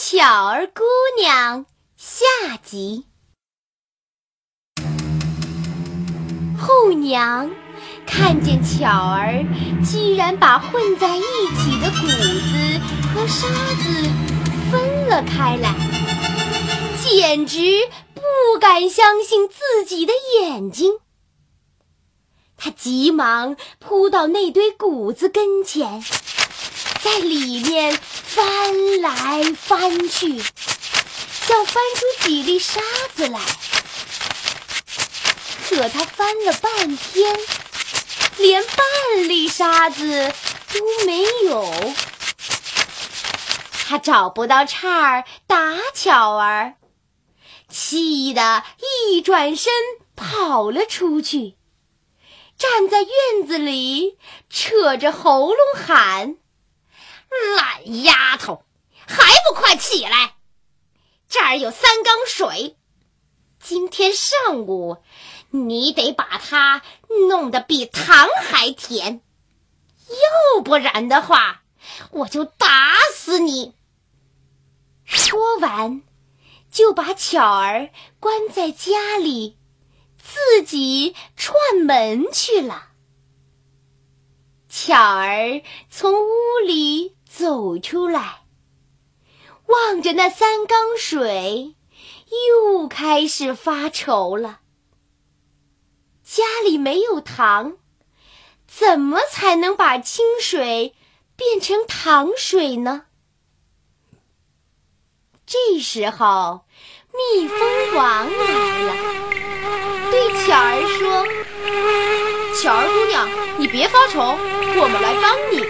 巧儿姑娘下集。后娘看见巧儿居然把混在一起的谷子和沙子分了开来，简直不敢相信自己的眼睛。她急忙扑到那堆谷子跟前，在里面翻来翻去，想翻出几粒沙子来。可他翻了半天，连半粒沙子都没有。他找不到叉儿打巧儿，气得一转身跑了出去。站在院子里，扯着喉咙喊：“懒丫头，还不快起来！这儿有三缸水，今天上午你得把它弄得比糖还甜，要不然的话，我就打死你！”说完，就把巧儿关在家里。自己串门去了。巧儿从屋里走出来，望着那三缸水，又开始发愁了。家里没有糖，怎么才能把清水变成糖水呢？这时候，蜜蜂王来了。对巧儿说：“巧儿姑娘，你别发愁，我们来帮你。”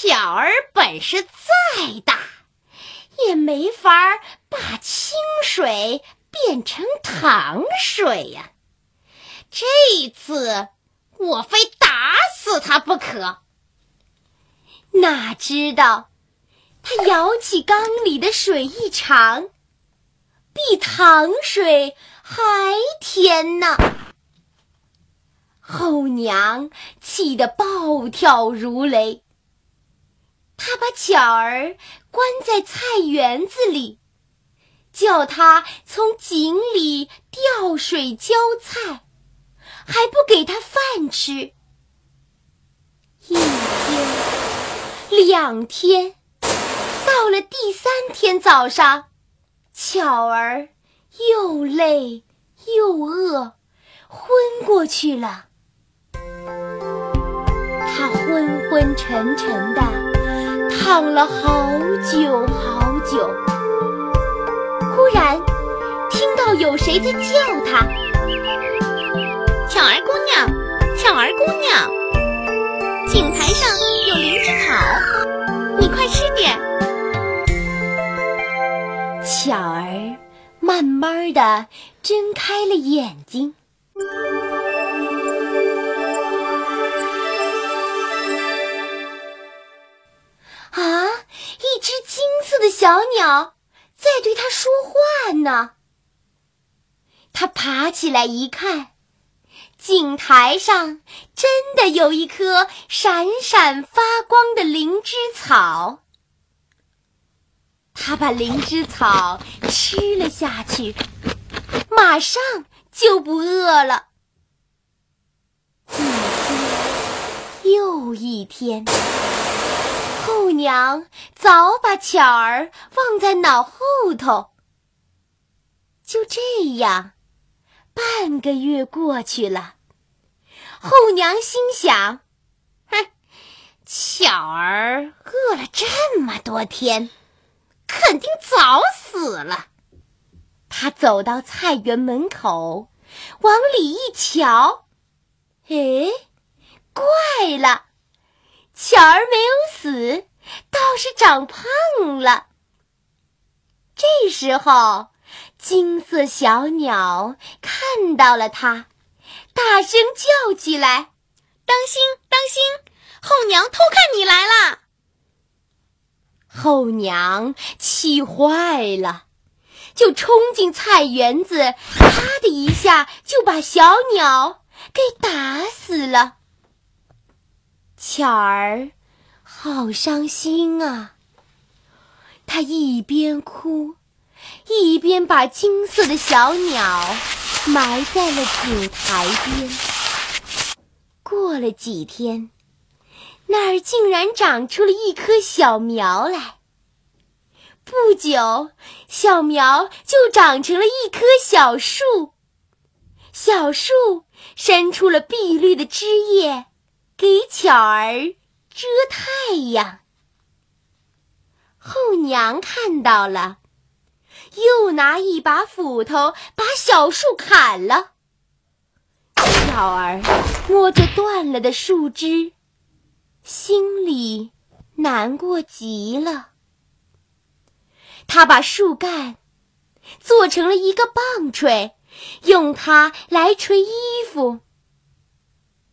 巧儿本事再大，也没法把清水变成糖水呀。这次我非打死他不可。”哪知道，他舀起缸里的水一尝，比糖水。还甜呢！后娘气得暴跳如雷。他把巧儿关在菜园子里，叫他从井里吊水浇菜，还不给他饭吃。一天，两天，到了第三天早上，巧儿。又累又饿，昏过去了。他昏昏沉沉的躺了好久好久。忽然听到有谁在叫他：“巧儿姑娘，巧儿姑娘，井台上有灵芝草，你快吃点。”巧儿。慢慢的睁开了眼睛。的小鸟在对它说话呢。它爬起来一看，井台上真的有一棵闪闪发光的灵芝草。他把灵芝草吃了下去，马上就不饿了。一天又一天，娘早把巧儿忘在脑后头。就这样，半个月过去了，后娘心想：“哼，巧儿饿了这么多天。”肯定早死了。他走到菜园门口，往里一瞧，哎，怪了，巧儿没有死，是长胖了。这时候，金色小鸟看到了它，大声叫起来：“当心，当心！后娘偷看你来了！”后娘气坏了，就冲进菜园子，啪的一下就把小鸟给打死了。巧儿好伤心啊，他一边哭，一边把金色的小鸟埋在了井台边。过了几天。那儿竟然长出了一棵小苗来。不久，小苗就长成了一棵小树，小树伸出了碧绿的枝叶，给巧儿遮太阳。后娘看到了，又拿一把斧头把小树砍了。鸟儿摸着断了的树枝。心里难过极了。他把树干做成了一个棒槌，用它来捶衣服。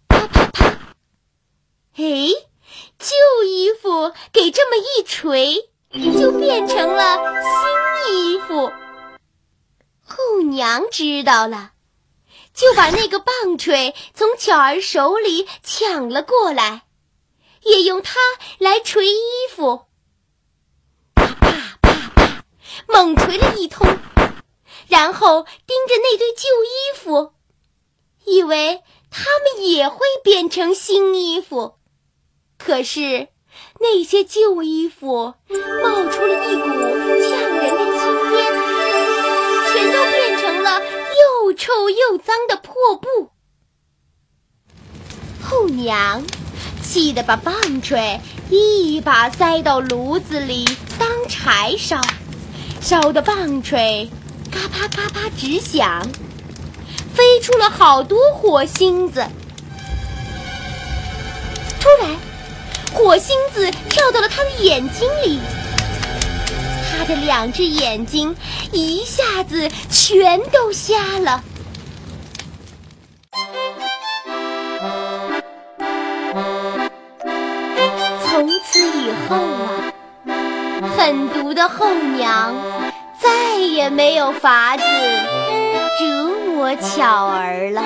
啪啪啪！哎，旧衣服给这么一锤，就变成了新衣服。后娘知道了，就把那个棒槌从巧儿手里抢了过来。也用它来捶衣服，啪啪啪，猛捶了一通，然后盯着那堆旧衣服，以为它们也会变成新衣服。可是那些旧衣服冒出了一股呛人的青烟，全都变成了又臭又脏的破布。后娘。气得把棒槌一把塞到炉子里当柴烧，烧的棒槌嘎巴嘎巴直响，飞出了好多火星子。突然，火星子跳到了他的眼睛里，他的两只眼睛一下子全都瞎了。从此以后啊，狠毒的后娘再也没有法子折磨巧儿了。